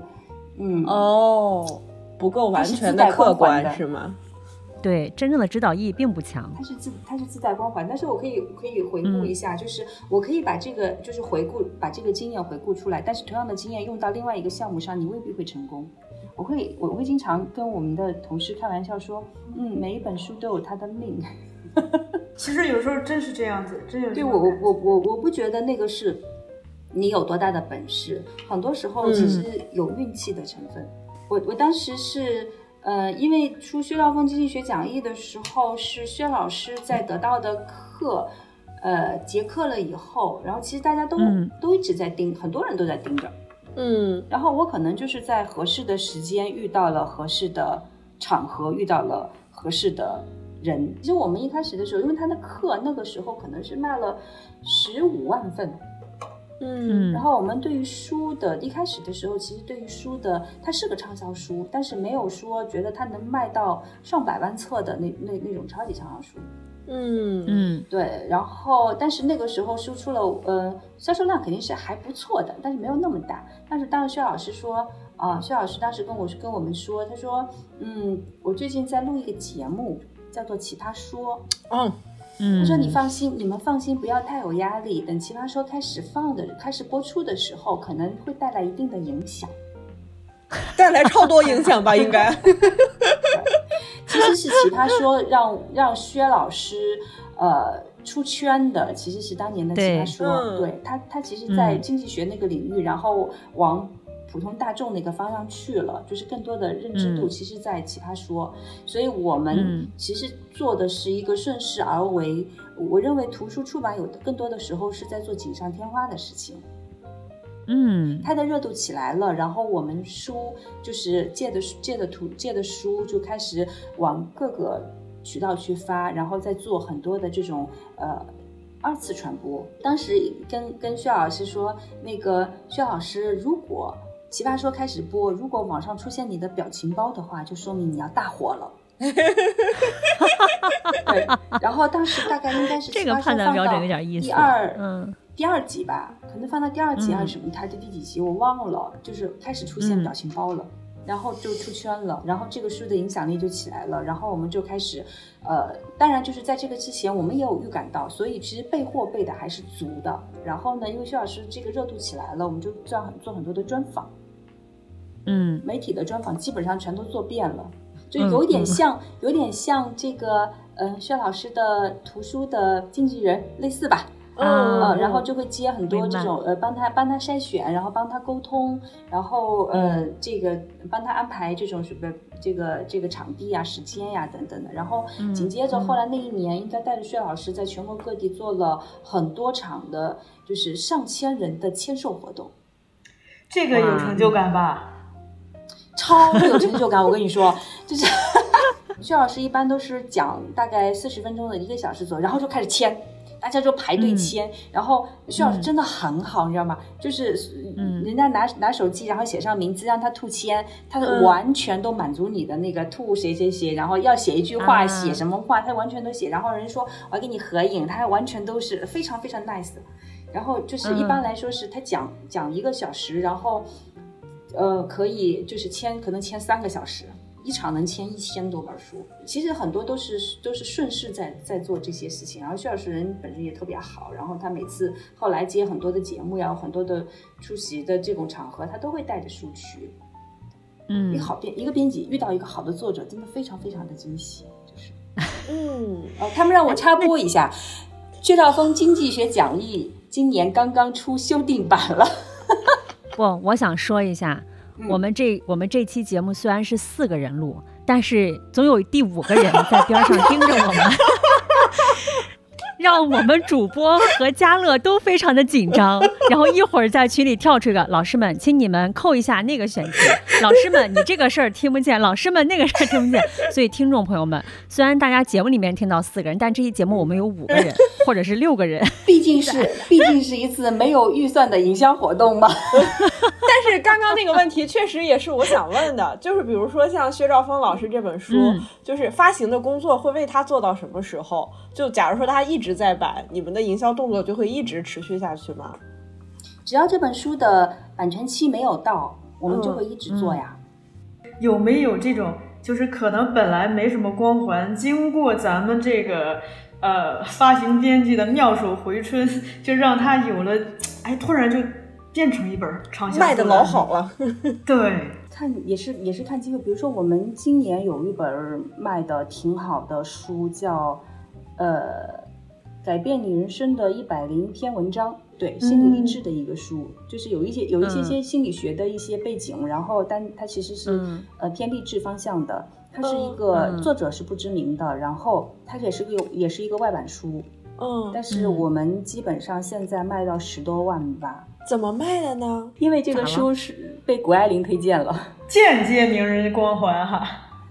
Speaker 4: 嗯，
Speaker 2: 哦，不够完全
Speaker 4: 它是自带
Speaker 2: 客观是吗？
Speaker 1: 对，真正的指导意义并不强。
Speaker 4: 它是自它是自带光环，但是我可以可以回顾一下，就是我可以把这个就是回顾把这个经验回顾出来，但是同样的经验用到另外一个项目上，你未必会成功。我会我会经常跟我们的同事开玩笑说，嗯，每一本书都有它的命。
Speaker 3: 其实有时候真是这样子，真有
Speaker 4: 对我我我我我不觉得那个是你有多大的本事，很多时候其实有运气的成分。我我当时是呃，因为出薛兆丰经济学讲义的时候，是薛老师在得到的课。呃，结课了以后，然后其实大家都、
Speaker 1: 嗯
Speaker 4: 都一直在盯，很多人都在盯着。
Speaker 2: 嗯
Speaker 4: 然后我可能就是在合适的时间遇到了合适的场合，遇到了合适的人。其实我们一开始的时候，因为他的课那个时候可能是卖了十五万份，
Speaker 2: 嗯
Speaker 4: 然后我们对于书的一开始的时候，其实对于书的它是个畅销书，但是没有说觉得它能卖到上百万册的那那那种超级畅销书。
Speaker 2: 嗯
Speaker 1: 嗯
Speaker 4: 对，然后但是那个时候输出了，呃，销售量肯定是还不错的，但是没有那么大。但是当时薛老师说，啊、薛老师当时跟我跟我们说，他说，嗯，我最近在录一个节目，叫做《奇葩说》。
Speaker 2: 哦，
Speaker 1: 嗯，
Speaker 4: 他说你放心，你们放心，不要太有压力。等《奇葩说》开始放的、开始播出的时候，可能会带来一定的影响。
Speaker 2: 带来超多影响吧？应该。
Speaker 4: 其实是《奇葩说让》让薛老师，呃，出圈的其实是当年的奇葩说，
Speaker 2: 嗯
Speaker 4: 对他他其实在
Speaker 1: 嗯
Speaker 4: 经济学那个领域，然后往普通大众的一个方向去了，就是更多的认知度，
Speaker 1: 嗯
Speaker 4: 其实在奇葩说，所以我们
Speaker 1: 嗯
Speaker 4: 其实做的是一个顺势而为。我认为图书出版有更多的时候是在做锦上添花的事情。
Speaker 1: 嗯
Speaker 4: 它的热度起来了，然后我们书就是借的借的图借的书就开始往各个渠道去发，然后再做很多的这种呃二次传播。当时跟跟薛老师说，那个薛老师，如果奇葩说开始播，如果网上出现你的表情包的话，就说明你要大火了。对，然后当时大概应该是
Speaker 1: 这个判断标准
Speaker 4: 放到
Speaker 1: 有点意思。
Speaker 4: 第二，
Speaker 1: 嗯
Speaker 4: 第二集吧，可能放到第二集
Speaker 1: 嗯
Speaker 4: 还是什么，它的第几集我忘了，就是开始出现
Speaker 1: 嗯
Speaker 4: 表情包了。然后就出圈了，然后这个书的影响力就起来了，然后我们就开始，呃，当然就是在这个之前，我们也有预感到，所以其实备货备的还是足的。然后呢，因为薛老师这个热度起来了，我们就做很做很多的专访，
Speaker 1: 嗯。
Speaker 4: 媒体的专访基本上全都做遍了，就
Speaker 1: 嗯
Speaker 4: 有点
Speaker 1: 嗯。
Speaker 4: 像，有点像这个，呃，薛老师的图书的经纪人类似吧，
Speaker 1: 嗯
Speaker 4: 呃，然后就会接很多这种呃，帮他帮他筛选，然后帮他沟通，然后呃，
Speaker 1: 嗯
Speaker 4: 这个帮他安排这种什么这个这个场地呀、时间呀等等的。然后
Speaker 1: 嗯
Speaker 4: 紧接着
Speaker 1: 嗯
Speaker 4: 后来那一年，应该带着薛老师在全国各地做了很多场的，就是上千人的签售活动，
Speaker 3: 这个有成就感吧？
Speaker 4: 超有成就感。我跟你说，就是 薛老师一般都是讲大概四十分钟的一个小时左右，然后就开始签。大家就排队
Speaker 1: 嗯
Speaker 4: 签，然后薛老师真的很好，你知道吗？就是
Speaker 1: 嗯
Speaker 4: 人家拿拿手机，然后写上名字，让他吐签，他
Speaker 2: 嗯
Speaker 4: 完全都满足你的那个吐谁谁谁，然后要写一句话，
Speaker 1: 啊
Speaker 4: 写什么话，他完全都写。然后人说我要跟你合影，他还完全都是非常非常 nice。然后就是一般
Speaker 1: 嗯
Speaker 4: 来说是他讲讲一个小时，然后呃可以就是签可能签三个小时，一场能签一千多本书。其实很多都是都是顺势在在做这些事情。然后薛老师人本身也特别好，然后他每次后来接很多的节目呀，很多的出席的这种场合，他都会带着书去。嗯一
Speaker 1: 嗯
Speaker 4: 个好编一个编辑遇到一个好的作者，真的非常非常的惊喜。就是
Speaker 2: 嗯，
Speaker 4: 哦，他们让我插播一下，薛兆丰经济学讲义今年刚刚出修订版了。
Speaker 1: 不，我想说一下，我们这我们这期节目虽然是四个人录，但是总有第五个人在边上盯着我们。让我们主播和嘉乐都非常的紧张，然后一会儿在群里跳出一个老师们，请你们扣一下那个选题。老师们，你这个事儿听不见，老师们那个事儿听不见。所以听众朋友们，虽然大家节目里面听到四个人，但这期节目我们有五个人 或者是六个人。
Speaker 4: 毕竟是毕竟是一次没有预算的营销活动嘛。
Speaker 2: 但是刚刚那个问题确实也是我想问的，就是比如说像薛兆丰老师这本书，
Speaker 1: 嗯
Speaker 2: 就是发行的工作会为他做到什么时候？就假如说他一直在版，你们的营销动作就会一直持续下去吗？
Speaker 4: 只要这本书的版权期没有到，我们就会一直做呀。
Speaker 3: 有没有这种，就是可能本来没什么光环，经过咱们这个呃发行编辑的妙手回春，就让他有了，哎，突然就变成一本畅销书
Speaker 2: 卖的老好。了，
Speaker 3: 对，
Speaker 4: 看也是也是看机会，比如说我们今年有一本卖的挺好的书，叫呃改变你人生的一百零篇文章，对心理励志的一个书，就是有一些有一些
Speaker 1: 嗯。
Speaker 4: 些心理学的一些背景，然后但它其实是、
Speaker 1: 嗯。
Speaker 4: 呃偏励志方向的。它是一
Speaker 2: 嗯
Speaker 4: 个、
Speaker 1: 嗯。
Speaker 4: 作者是不知名的，然后它也是个也是一个外版书，
Speaker 2: 嗯，
Speaker 4: 但是
Speaker 1: 嗯。
Speaker 4: 我们基本上现在卖到十多万吧，
Speaker 2: 怎么卖的呢？
Speaker 4: 因为这个书是被谷爱凌推荐了。
Speaker 3: 间接名人光环哈。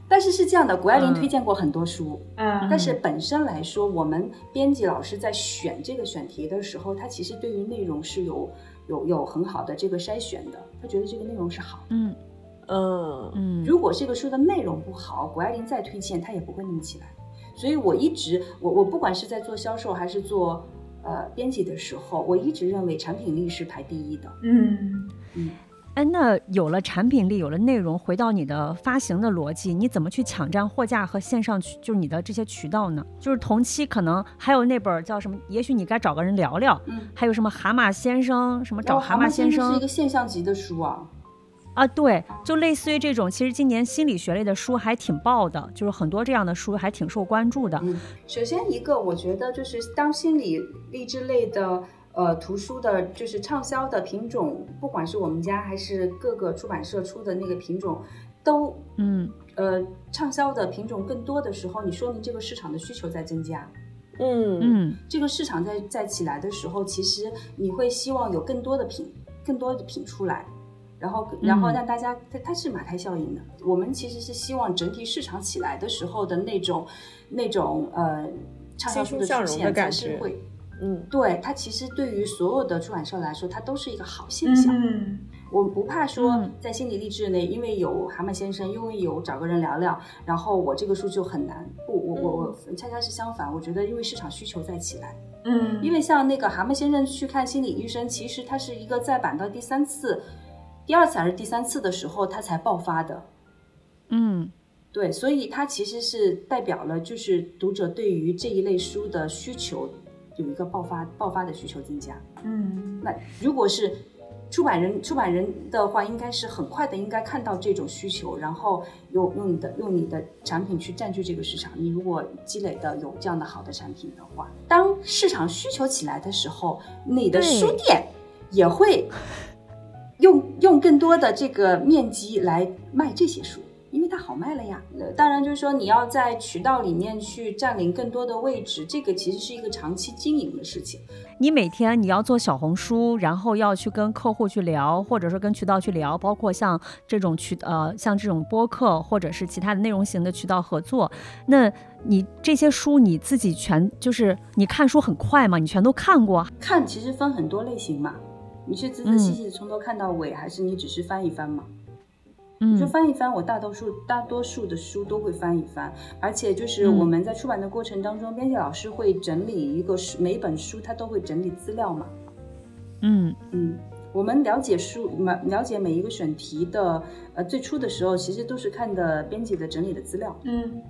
Speaker 4: 但是是这样的，谷爱凌
Speaker 1: 嗯。
Speaker 4: 推荐过很多书，
Speaker 3: 嗯，
Speaker 4: 但是本身来说，我们编辑老师在选这个选题的时候，他其实对于内容是有有有很好的这个筛选的，他觉得这个内容是好的。
Speaker 1: 嗯。
Speaker 2: 呃
Speaker 1: 嗯。
Speaker 4: 如果这个书的内容不好，谷爱凌再推荐，他也不会那么起来。所以我一直，我我不管是在做销售还是做呃编辑的时候，我一直认为产品力是排第一的。
Speaker 3: 嗯。
Speaker 1: 嗯，哎，那有了产品力，有了内容，回到你的发行的逻辑，你怎么去抢占货架和线上渠，就是你的这些渠道呢？就是同期可能还有那本儿叫什么？也许你该找个人聊聊，
Speaker 4: 嗯，
Speaker 1: 还有什么蛤蟆先生，什么找
Speaker 4: 蛤
Speaker 1: 蛤蟆先生
Speaker 4: 是一个现象级的书啊。
Speaker 1: 啊，对，就类似于这种，其实今年心理学类的书还挺爆的，就是很多这样的书还挺受关注的。
Speaker 4: 嗯，首先一个，我觉得就是当心理励志类的呃图书的，就是畅销的品种，不管是我们家还是各个出版社出的那个品种，都
Speaker 1: 嗯
Speaker 4: 呃畅销的品种更多的时候，你说明这个市场的需求在增加。
Speaker 2: 嗯
Speaker 1: 嗯
Speaker 4: 这个市场在在起来的时候，其实你会希望有更多的品，更多的品出来，然后然后
Speaker 1: 嗯
Speaker 4: 让大家，它它是马太效应的。我们其实是希望整体市场起来的时候的那种那种呃畅销书的出现，才是会
Speaker 2: 嗯
Speaker 4: 对它其实对于所有的出版社来说，它都是一个好现象。
Speaker 3: 嗯
Speaker 4: 我们不怕说
Speaker 1: 嗯
Speaker 4: 在心理励志内，因为有蛤蟆先生，因为有找个人聊聊，然后我这个书就很难。不，我我我恰恰是相反，我觉得因为市场需求在起来。
Speaker 3: 嗯，
Speaker 4: 因为像那个蛤蟆先生去看心理医生，其实他是一个再版到第三次、第二次还是第三次的时候，他才爆发的。
Speaker 1: 嗯
Speaker 4: 对，所以它其实是代表了，就是读者对于这一类书的需求有一个爆发爆发的需求增加。
Speaker 3: 嗯
Speaker 4: 那如果是出版人出版人的话，应该是很快的应该看到这种需求，然后用用你的用你的产品去占据这个市场。你如果积累的有这样的好的产品的话，当市场需求起来的时候，你的书店也会用用更多的这个面积来卖这些书。因为它好卖了呀，呃当然就是说你要在渠道里面去占领更多的位置，这个其实是一个长期经营的事情。
Speaker 1: 你每天你要做小红书，然后要去跟客户去聊，或者说跟渠道去聊，包括像这种渠呃像这种播客或者是其他的内容型的渠道合作，那你这些书你自己全就是你看书很快吗？你全都看过？
Speaker 4: 看其实分很多类型嘛，你是仔仔细细的从头看到尾，还是你只是翻一翻嘛？你说
Speaker 1: 嗯。
Speaker 4: 翻一翻，我大多数大多数的书都会翻一翻，而且就是
Speaker 1: 嗯。
Speaker 4: 我们在出版的过程当中，编辑老师会整理一个书，每一本书他都会整理资料嘛。
Speaker 1: 嗯。
Speaker 4: 嗯，我们了解书，了了解每一个选题的，呃，最初的时候其实都是看的编辑的整理的资料。
Speaker 3: 嗯。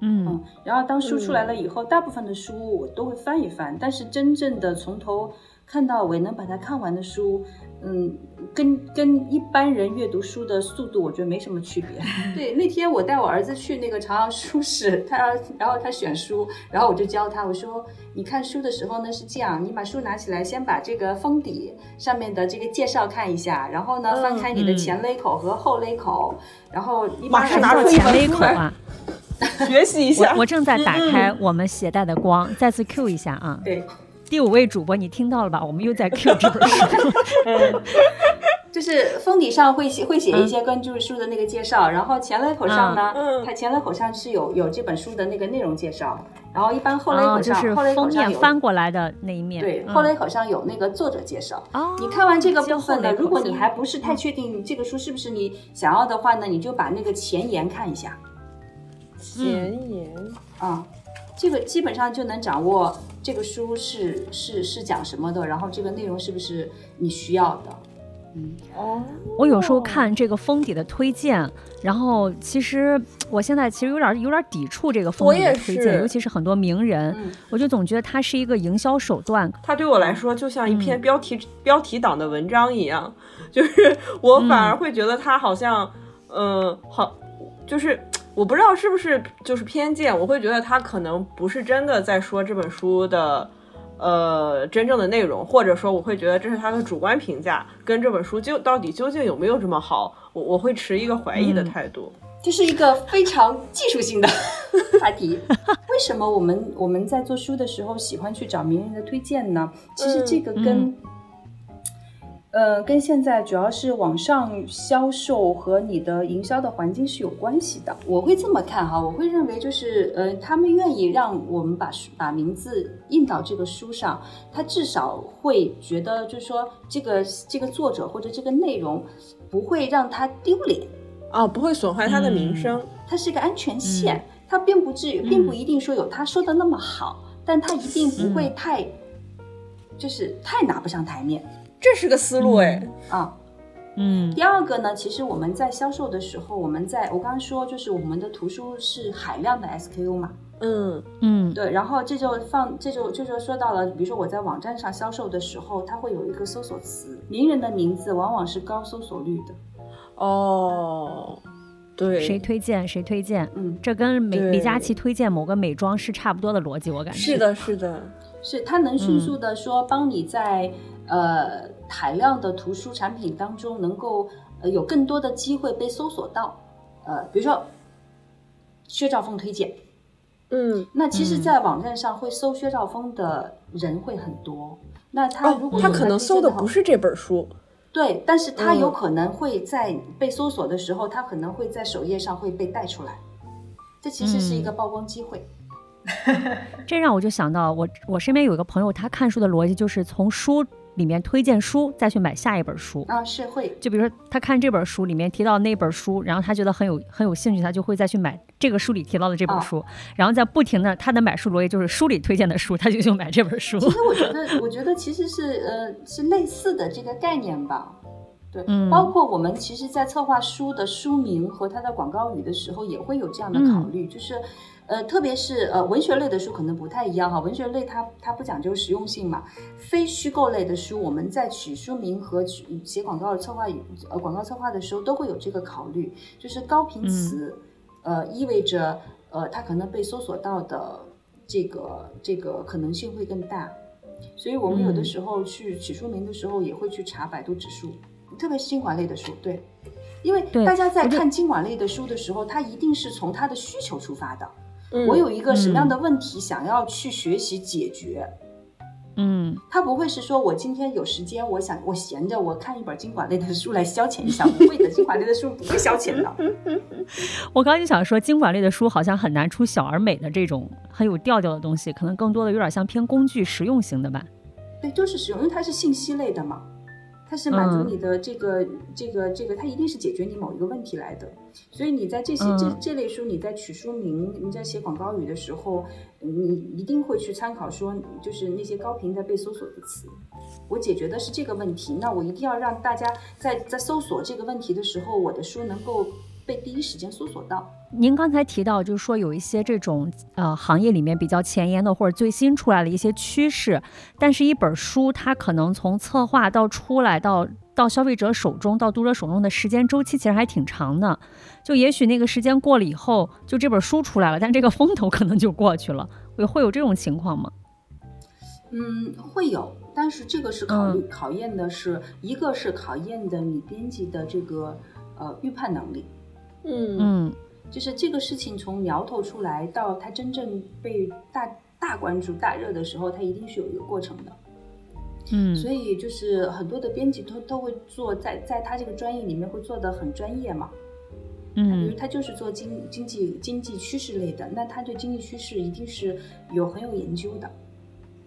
Speaker 1: 嗯。
Speaker 4: 嗯，然后当书出来了以后，大部分的书我都会翻一翻，但是真正的从头看到尾能把它看完的书，嗯，跟跟一般人阅读书的速度，我觉得没什么区别。对，那天我带我儿子去那个朝阳书市，他要然后他选书，然后我就教他，我说你看书的时候呢是这样，你把书拿起来，先把这个封底上面的这个介绍看一下，然后呢
Speaker 2: 嗯
Speaker 4: 翻开你的
Speaker 1: 嗯
Speaker 4: 前勒口和后勒口，然后你
Speaker 2: 马上拿出
Speaker 1: 前勒口啊？
Speaker 2: 学习一下
Speaker 1: 我。我正在 打开我们携带的光，再次 Q 一下啊！
Speaker 4: 对。
Speaker 1: 第五位主播，你听到了吧？我们又在 Q 这本书。
Speaker 4: 就是封底上会写会写一些关注书的那个介绍，然后前勒口上呢，它前勒口上是有有这本书的那个内容介绍，然后一般后勒
Speaker 1: 哦，
Speaker 4: 口上，
Speaker 1: 就是
Speaker 4: 后勒口
Speaker 1: 封面
Speaker 4: 上有
Speaker 1: 翻过来的那一面。
Speaker 4: 对，
Speaker 1: 嗯
Speaker 4: 后勒口上有那个作者介绍。
Speaker 1: 哦，
Speaker 4: 你看完这个部分呢，如果你还不是太确定这个书是不是你想要的话呢，你就把那个前言看一下
Speaker 2: 前言，
Speaker 4: 啊、这个基本上就能掌握这个书是是是讲什么的，然后这个内容是不是你需要的。嗯。
Speaker 2: 哦，
Speaker 1: 我有时候看这个封底的推荐，然后其实我现在其实有点有点抵触这个封底的推荐，尤其是很多名人，
Speaker 4: 嗯。
Speaker 1: 我就总觉得它是一个营销手段。
Speaker 2: 它对我来说就像一
Speaker 1: 嗯。
Speaker 2: 篇标题、标题党的文章一样，就是我反
Speaker 1: 嗯。
Speaker 2: 而会觉得它好像，嗯、好，就是我不知道是不是就是偏见，我会觉得他可能不是真的在说这本书的。呃，真正的内容，或者说我会觉得这是他的主观评价，跟这本书就到底究竟有没有这么好，我我会持一个怀疑的
Speaker 1: 嗯
Speaker 2: 态度。
Speaker 4: 这是一个非常技术性的 话题。为什么我们我们在做书的时候喜欢去找名人的推荐呢？其实这个跟、
Speaker 1: 嗯
Speaker 4: 呃跟现在主要是网上销售和你的营销的环境是有关系的。我会这么看哈，我会认为就是呃他们愿意让我们把书把名字印到这个书上，他至少会觉得就是说这个这个作者或者这个内容不会让他丢脸。
Speaker 2: 啊，不会损坏他的名声。
Speaker 4: 它是一个安全线，它并不至于，并不一定说有他说的那么好，但它一定不会太，就是太拿不上台面
Speaker 2: 这是个思路哎。
Speaker 4: 啊。
Speaker 1: 嗯。
Speaker 4: 第二个呢，其实我们在销售的时候，我们在我刚刚说，就是我们的图书是海量的 SKU 嘛，
Speaker 2: 嗯。
Speaker 1: 嗯。
Speaker 4: 对，然后这就放，这就这就说到了，比如说我在网站上销售的时候，它会有一个搜索词，名人的名字往往是高搜索率的。
Speaker 2: 哦，对，
Speaker 1: 谁推荐谁推荐，
Speaker 4: 嗯，
Speaker 1: 这跟美李佳琦推荐某个美妆是差不多的逻辑，我感觉。
Speaker 2: 是。的，是的，
Speaker 4: 是他能迅速的说帮你在、呃海量的图书产品当中能够呃有更多的机会被搜索到，呃，比如说薛兆丰推荐，
Speaker 2: 嗯，
Speaker 4: 那其实，
Speaker 1: 嗯。
Speaker 4: 在网站上会搜薛兆丰的人会很多。那他如
Speaker 2: 哦
Speaker 4: 果，有
Speaker 2: 他可能搜的不是这本书，
Speaker 4: 对，但是他有
Speaker 2: 嗯
Speaker 4: 可能会在被搜索的时候，他可能会在首页上会被带出来，这其实是一个
Speaker 1: 嗯。
Speaker 4: 曝光机会。
Speaker 1: 这让我就想到，我我身边有一个朋友，他看书的逻辑就是从书里面推荐书，再去买下一本书。
Speaker 4: 啊，是会，
Speaker 1: 就比如说，他看这本书里面提到那本书，然后他觉得很有很有兴趣，他就会再去买这个书里提到的这本
Speaker 4: 哦
Speaker 1: 书，然后再不停的他的买书逻辑就是书里推荐的书，他就去买这本书。
Speaker 4: 其实我觉得，我觉得其实是呃是类似的这个概念吧。对，
Speaker 1: 嗯
Speaker 4: 包括我们其实，在策划书的书名和它的广告语的时候，也会有这样的考虑，就是，呃，特别是呃文学类的书可能不太一样哈，文学类它它不讲究实用性嘛，非虚构类的书，我们在取书名和取写广告策划语呃广告策划的时候，都会有这个考虑，就是高频词，呃，意味着呃它可能被搜索到的这个这个可能性会更大。所以我们有的
Speaker 1: 嗯
Speaker 4: 时候去取书名的时候，也会去查百度指数，特别是经管类的书，对，因为大家在看经管类的书的时候，它一定是从他的需求出发的。
Speaker 2: 嗯
Speaker 4: 我有一个什么样
Speaker 1: 嗯
Speaker 4: 的问题想要去学习解决，
Speaker 1: 嗯，
Speaker 4: 他不会是说我今天有时间，我想我闲着，我看一本经管类的书来消遣一下，不会的，经管类的书不会消遣的。
Speaker 1: 我刚刚就想说，经管类的书好像很难出小而美的这种很有调调的东西，可能更多的有点像偏工具实用型的吧。
Speaker 4: 对，就是实用，因为它是信息类的嘛，它是满足
Speaker 1: 嗯
Speaker 4: 你的这个、这个这个，它一定是解决你某一个问题来的。所以你在这些、这
Speaker 1: 嗯
Speaker 4: 这类书，你在取书名、你在写广告语的时候，你一定会去参考说，就是那些高频的被搜索的词。我解决的是这个问题，那我一定要让大家在在搜索这个问题的时候，我的书能够被第一时间搜索到。
Speaker 1: 您刚才提到，就是说有一些这种呃行业里面比较前沿的或者最新出来的一些趋势，但是一本书它可能从策划到出来到到消费者手中到读者手中的时间周期其实还挺长的。就也许那个时间过了以后，就这本书出来了，但这个风头可能就过去了。会会有这种情况吗？
Speaker 4: 嗯，会有，但是这个是考虑、考验的是一个是考验的你编辑的这个呃预判能力，
Speaker 2: 嗯
Speaker 1: 嗯
Speaker 4: 就是这个事情从苗头出来到它真正被大大关注、大热的时候，它一定是有一个过程的。
Speaker 1: 嗯
Speaker 4: 所以就是很多的编辑都都会做在在他这个专业里面会做的很专业嘛。嗯比如
Speaker 1: 嗯
Speaker 4: 他就是做经经济经济趋势类的，那他对经济趋势一定是有很有研究的。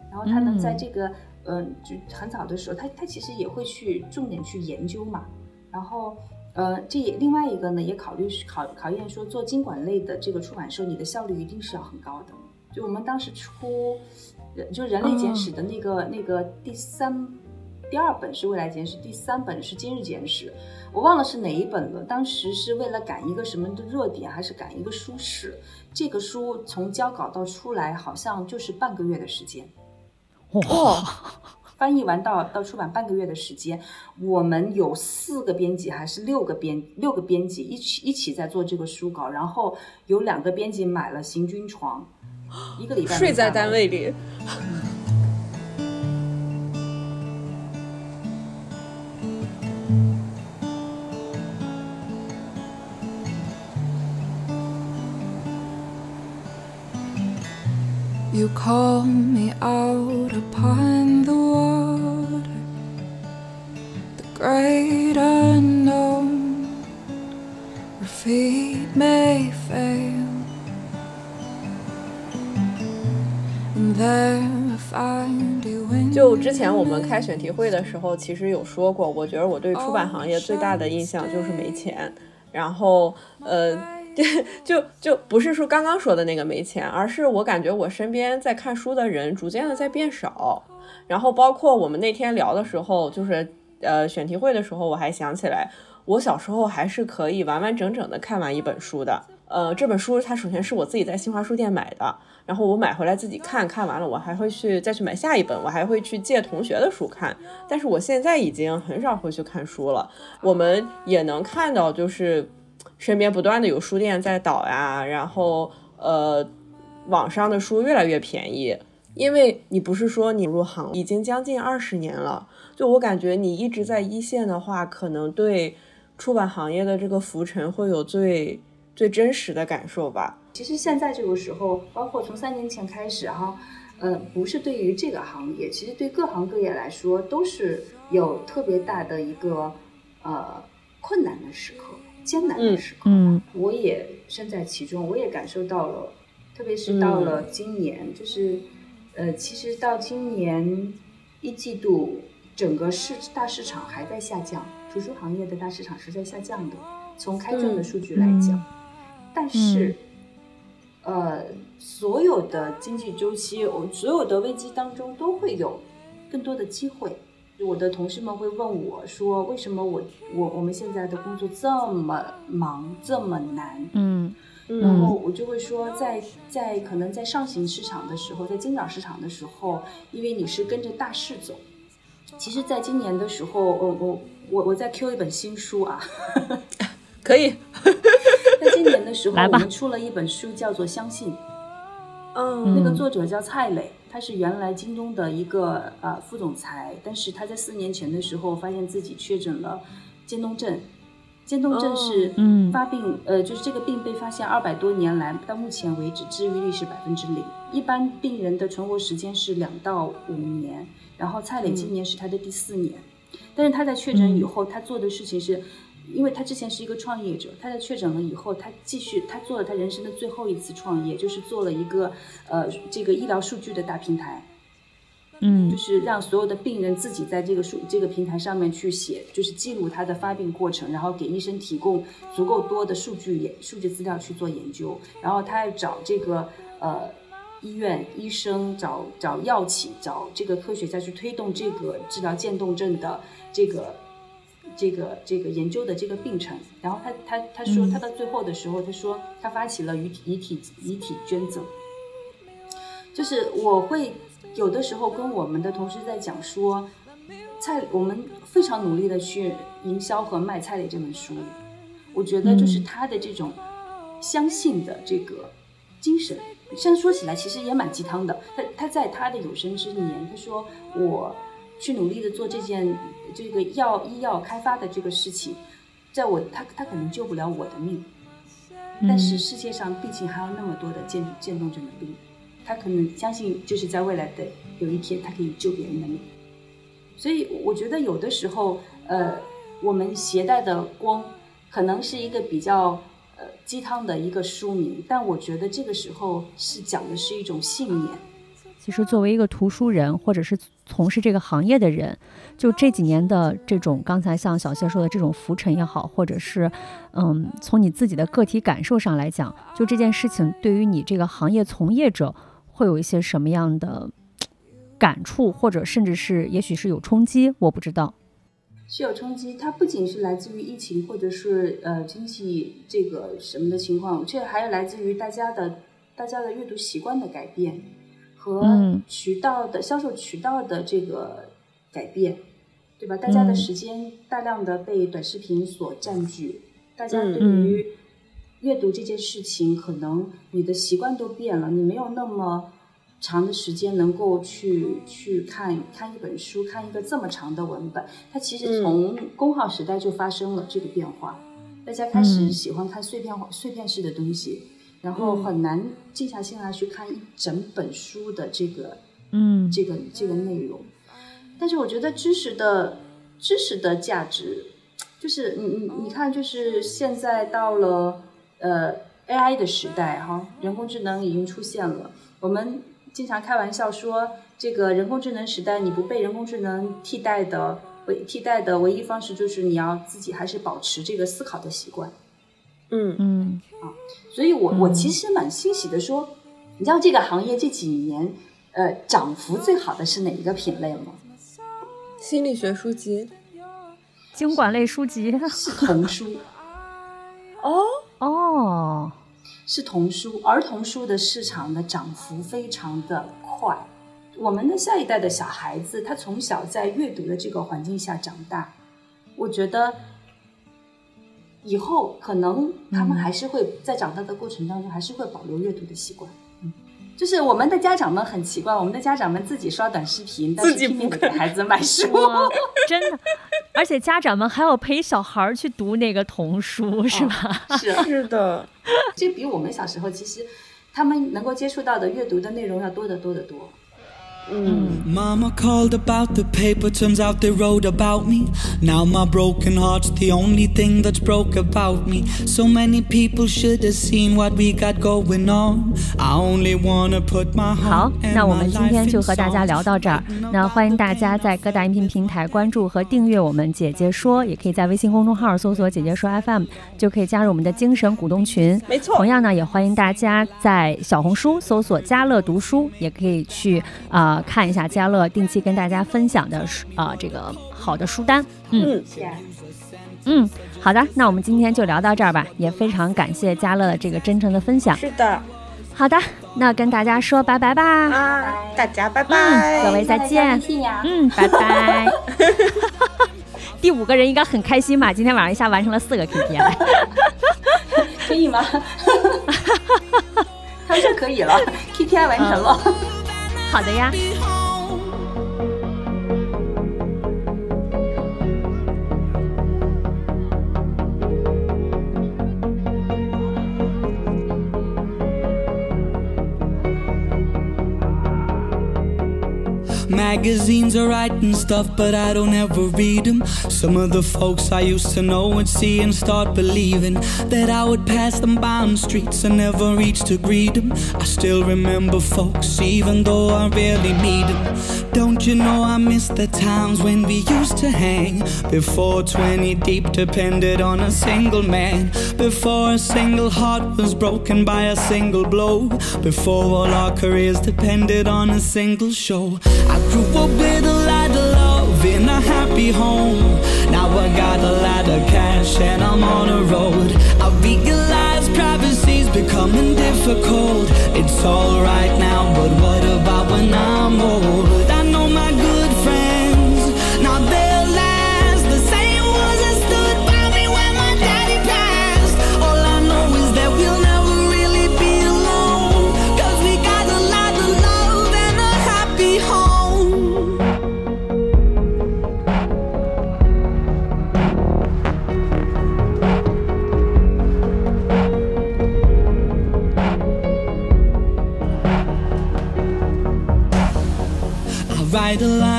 Speaker 4: 然后他能在
Speaker 1: 嗯
Speaker 4: 这个嗯、呃就很早的时候，他他其实也会去重点去研究嘛。然后呃，这也另外一个呢，也考虑考考验说做经管类的这个出版社，你的效率一定是要很高的。就我们当时出，呃就人类简史的那个、那个第三。第二本是未来简史，第三本是今日简史，我忘了是哪一本了。当时是为了赶一个什么的热点，还是赶一个书市？这个书从交稿到出来，好像就是半个月的时间。
Speaker 1: 哇，
Speaker 4: 翻译完到到出版半个月的时间，我们有四个编辑还是六个编六个编辑一起一起在做这个书稿，然后有两个编辑买了行军床，一个礼拜
Speaker 2: 睡在单位里
Speaker 6: ，You call me out upon the the great unknown, where feet may fail, and then find you in
Speaker 2: 就之前我们开选题会的时候，其实有说过，我觉得我对出版行业最大的印象就是没钱。然后，呃，就就不是说刚刚说的那个没钱，而是我感觉我身边在看书的人逐渐的在变少。然后，包括我们那天聊的时候，就是呃选题会的时候，我还想起来，我小时候还是可以完完整整的看完一本书的。呃，这本书它首先是我自己在新华书店买的，然后我买回来自己看看完了，我还会去再去买下一本，我还会去借同学的书看。但是我现在已经很少会去看书了。我们也能看到，就是身边不断的有书店在倒呀，然后呃，网上的书越来越便宜。因为你不是说你入行已经将近二十年了，就我感觉你一直在一线的话，可能对出版行业的这个浮沉会有最。最真实的感受吧。
Speaker 4: 其实现在这个时候，包括从三年前开始哈，呃，不是对于这个行业，其实对各行各业来说都是有特别大的一个呃困难的时刻、艰难的时刻。
Speaker 1: 嗯，
Speaker 4: 我也身在其中，我也感受到了，特别是到了今年，就是呃，其实到今年一季度，整个市大市场还在下降，图书行业的大市场是在下降的。从开卷的数据来讲。但是，呃，所有的经济周期，我所有的危机当中都会有更多的机会。我的同事们会问我说：“为什么我我我们现在的工作这么忙，这么难？”
Speaker 1: 嗯，
Speaker 4: 然后我就会说，在在可能在上行市场的时候，在增长市场的时候，因为你是跟着大势走。其实，在今年的时候，我我我我在 Q 一本新书啊，
Speaker 2: 可以。
Speaker 4: 在今年的时候，我们出了一本书，叫做《相信》。
Speaker 2: 嗯，
Speaker 4: 那个作者叫蔡磊，他是原来京东的一个呃副总裁，但是他在四年前的时候发现自己确诊了渐冻症。渐冻症是发病，呃，就是这个病被发现二百多年来，到目前为止治愈率是百分之零。一般病人的存活时间是两到五年，然后蔡磊今年是他的第四年，但是他在确诊以后，他做的事情是。因为他之前是一个创业者，他在确诊了以后，他继续他做了他人生的最后一次创业，就是做了一个呃这个医疗数据的大平台，
Speaker 1: 嗯，
Speaker 4: 就是让所有的病人自己在这个数这个平台上面去写，就是记录他的发病过程，然后给医生提供足够多的数据研数据资料去做研究，然后他要找这个呃医院医生找找药企找这个科学家去推动这个治疗渐冻症的这个。这个这个研究的这个病程，然后他他他说他到最后的时候，他说他发起了遗体遗体遗体捐赠，就是我会有的时候跟我们的同事在讲说，蔡我们非常努力的去营销和卖蔡磊这本书，我觉得就是他的这种相信的这个精神，现在说起来其实也蛮鸡汤的。他他在他的有生之年，他说我。去努力的做这件这个药医药开发的这个事情，在我他他可能救不了我的命，但是世界上毕竟还有那么多的渐渐冻症的病，他可能相信就是在未来的有一天他可以救别人的命，所以我觉得有的时候呃我们携带的光可能是一个比较呃鸡汤的一个书名，但我觉得这个时候是讲的是一种信念。
Speaker 1: 其实作为一个图书人，或者是从事这个行业的人，就这几年的这种，刚才像小谢说的这种浮沉也好，或者是，嗯，从你自己的个体感受上来讲，就这件事情对于你这个行业从业者会有一些什么样的感触，或者甚至是也许是有冲击，我不知道。
Speaker 4: 是有冲击，它不仅是来自于疫情，或者是呃经济这个什么的情况，这还有来自于大家的大家的阅读习惯的改变。和渠道的销售渠道的这个改变，对吧？大家的时间大量的被短视频所占据，大家对于阅读这件事情，可能你的习惯都变了，你没有那么长的时间能够去去看看一本书，看一个这么长的文本。它其实从工号时代就发生了这个变化，大家开始喜欢看碎片化、碎片式的东西。然后很难静下心来去看一整本书的这个，
Speaker 1: 嗯，
Speaker 4: 这个这个内容。但是我觉得知识的知识的价值，就是你你你看，就是现在到了呃 AI 的时代哈，人工智能已经出现了。我们经常开玩笑说，这个人工智能时代，你不被人工智能替代的唯替代的唯一方式，就是你要自己还是保持这个思考的习惯。
Speaker 2: 嗯
Speaker 1: 嗯
Speaker 4: 啊，所以我我其实蛮欣喜的，说你知道这个行业这几年呃涨幅最好的是哪一个品类吗？
Speaker 2: 心理学书籍、
Speaker 1: 经管类书籍、
Speaker 4: 童书。
Speaker 2: 哦
Speaker 1: 哦，
Speaker 4: 是童书，儿童书的市场的涨幅非常的快。我们的下一代的小孩子，他从小在阅读的这个环境下长大，我觉得以后可能他们还是会在长大的过程当中，还是会保留阅读的习惯。嗯，就是我们的家长们很奇怪，我们的家长们自己刷短视频，但是
Speaker 2: 自己
Speaker 4: 拼命给孩子买书。
Speaker 1: 真的，而且家长们还要陪小孩儿去读那个童书，是吧？
Speaker 4: 是啊，
Speaker 2: 是的，
Speaker 4: 这比我们小时候其实他们能够接触到的阅读的内容要多得多得多。
Speaker 2: 嗯
Speaker 6: ，Mama called about the paper, turns out they wrote about me. Now my broken heart's the only thing that's broke about me. So many people should have seen what we got going on. I only wanna put my heart，and
Speaker 1: 那我
Speaker 6: my
Speaker 1: 们今
Speaker 6: life
Speaker 1: 天
Speaker 6: in
Speaker 1: 就和大家.聊到这儿。那欢迎大家在各大音频平台关注和订阅我们“姐姐说”，也可以在微信公众号搜索“姐姐说 FM”，就可以加入我们的精神股东群。
Speaker 2: 没错
Speaker 1: 同。样呢，也欢迎大家在小红书搜索“家乐读书”，也可以去啊、呃看一下家乐定期跟大家分享的书啊、这个好的书单。嗯
Speaker 2: 嗯，
Speaker 1: 嗯，好的，那我们今天就聊到这儿吧，也非常感谢家乐的这个真诚的分享。
Speaker 2: 是的
Speaker 1: 好的，那跟大家说拜拜吧。
Speaker 2: 啊，大家拜拜，
Speaker 1: 嗯，各位再见。嗯，拜拜。第五个人应该很开心吧？今天晚上一下完成了四个 KPI。
Speaker 4: 可以吗？他们说可以了，KPI 完成了。
Speaker 1: 好的呀。
Speaker 6: Magazines are writing stuff, but I don't ever read them. Some of the folks I used to know and see and start believing that I would pass them by on streets and never reach to greet them. I still remember folks, even though I rarely meet them. Don't you know I miss the times when we used to hang before 20 deep depended on a single man, before a single heart was broken by a single blow, before all our careers depended on a single show. I grew up with a lot of love in a happy home. Now I got a lot of cash and I'm on a road. I realize privacy's becoming difficult. It's alright now, but what about when I'm old?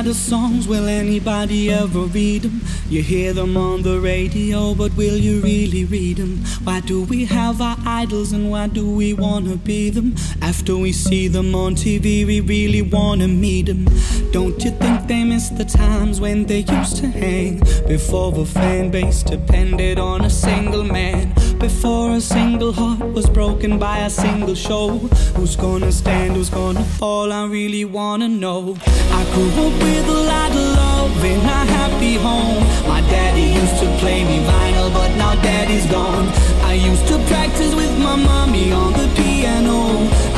Speaker 6: Of songs, will anybody ever read them? You hear them on the radio, but will you really read them? Why do we have our idols and why do we wanna be them? After we see them on TV, we really wanna meet them. Don't you think they miss the times when they used to hang? Before the fan base depended on a single man before a single heart was broken by a single show. Who's gonna stand, who's gonna fall? I really wanna know. I grew up with a lot of love in a happy home. My daddy used to play me vinyl, but now daddy's gone. I used to practice with my mommy on the piano.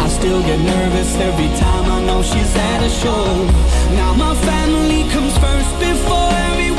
Speaker 6: I still get nervous every time I know she's at a show. Now my family comes first before everyone.